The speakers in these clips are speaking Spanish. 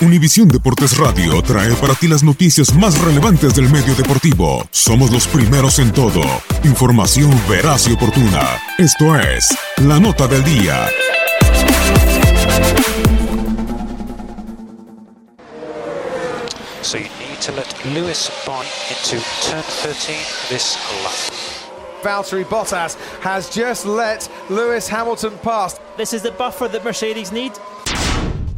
Univisión Deportes Radio trae para ti las noticias más relevantes del medio deportivo. Somos los primeros en todo. Información veraz y oportuna. Esto es La Nota del Día. So you need to let Lewis buy into turn 13 this lap. Valtteri Bottas has just let Lewis Hamilton pass. This is the buffer that Mercedes need.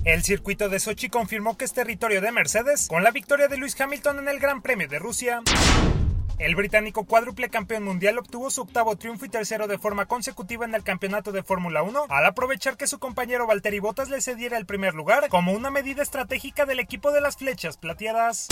El circuito de Sochi confirmó que es territorio de Mercedes con la victoria de Lewis Hamilton en el Gran Premio de Rusia. El británico cuádruple campeón mundial obtuvo su octavo triunfo y tercero de forma consecutiva en el campeonato de Fórmula 1 al aprovechar que su compañero Valtteri Bottas le cediera el primer lugar como una medida estratégica del equipo de las flechas plateadas.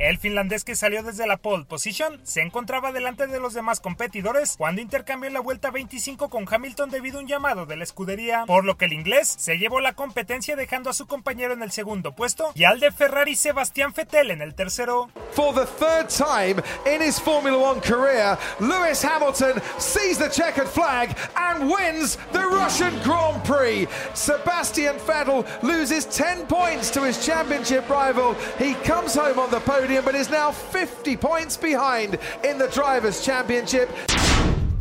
El finlandés que salió desde la pole position se encontraba delante de los demás competidores cuando intercambió la vuelta 25 con Hamilton debido a un llamado de la escudería, por lo que el inglés se llevó la competencia dejando a su compañero en el segundo puesto y al de Ferrari Sebastián Vettel en el tercero. For the third time in his Formula One career, Lewis Hamilton sees the checkered flag and wins the Russian Grand Prix. Sebastian Vettel loses 10 points to his championship rival. He comes home on the podium but is now 50 points behind in the Drivers' Championship.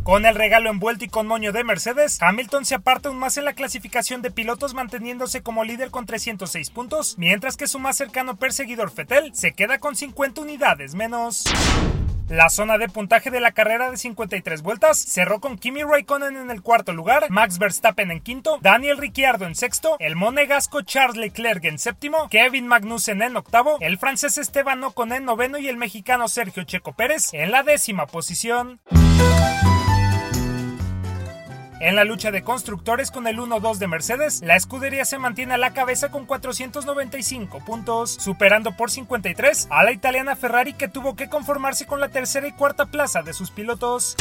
Con el regalo envuelto y con moño de Mercedes, Hamilton se aparta aún más en la clasificación de pilotos manteniéndose como líder con 306 puntos, mientras que su más cercano perseguidor Fettel se queda con 50 unidades menos. La zona de puntaje de la carrera de 53 vueltas cerró con Kimi Raikkonen en el cuarto lugar, Max Verstappen en quinto, Daniel Ricciardo en sexto, el monegasco Charles Leclerc en séptimo, Kevin Magnussen en octavo, el francés Esteban Ocon en noveno y el mexicano Sergio Checo Pérez en la décima posición. En la lucha de constructores con el 1-2 de Mercedes, la escudería se mantiene a la cabeza con 495 puntos, superando por 53 a la italiana Ferrari que tuvo que conformarse con la tercera y cuarta plaza de sus pilotos.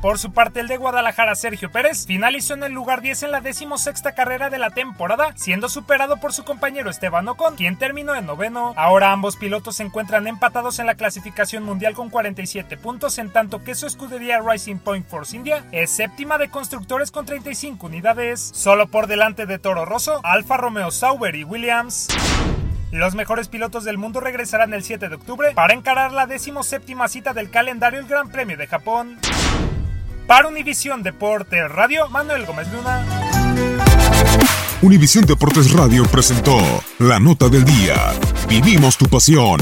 Por su parte, el de Guadalajara, Sergio Pérez, finalizó en el lugar 10 en la decimosexta carrera de la temporada, siendo superado por su compañero Esteban Ocon, quien terminó en noveno. Ahora ambos pilotos se encuentran empatados en la clasificación mundial con 47 puntos, en tanto que su escudería Rising Point Force India es séptima de constructores con 35 unidades, solo por delante de Toro Rosso, Alfa Romeo Sauber y Williams. Los mejores pilotos del mundo regresarán el 7 de octubre para encarar la decimoséptima cita del calendario el Gran Premio de Japón. Para Univisión Deportes Radio, Manuel Gómez Luna. Univisión Deportes Radio presentó la nota del día. Vivimos tu pasión.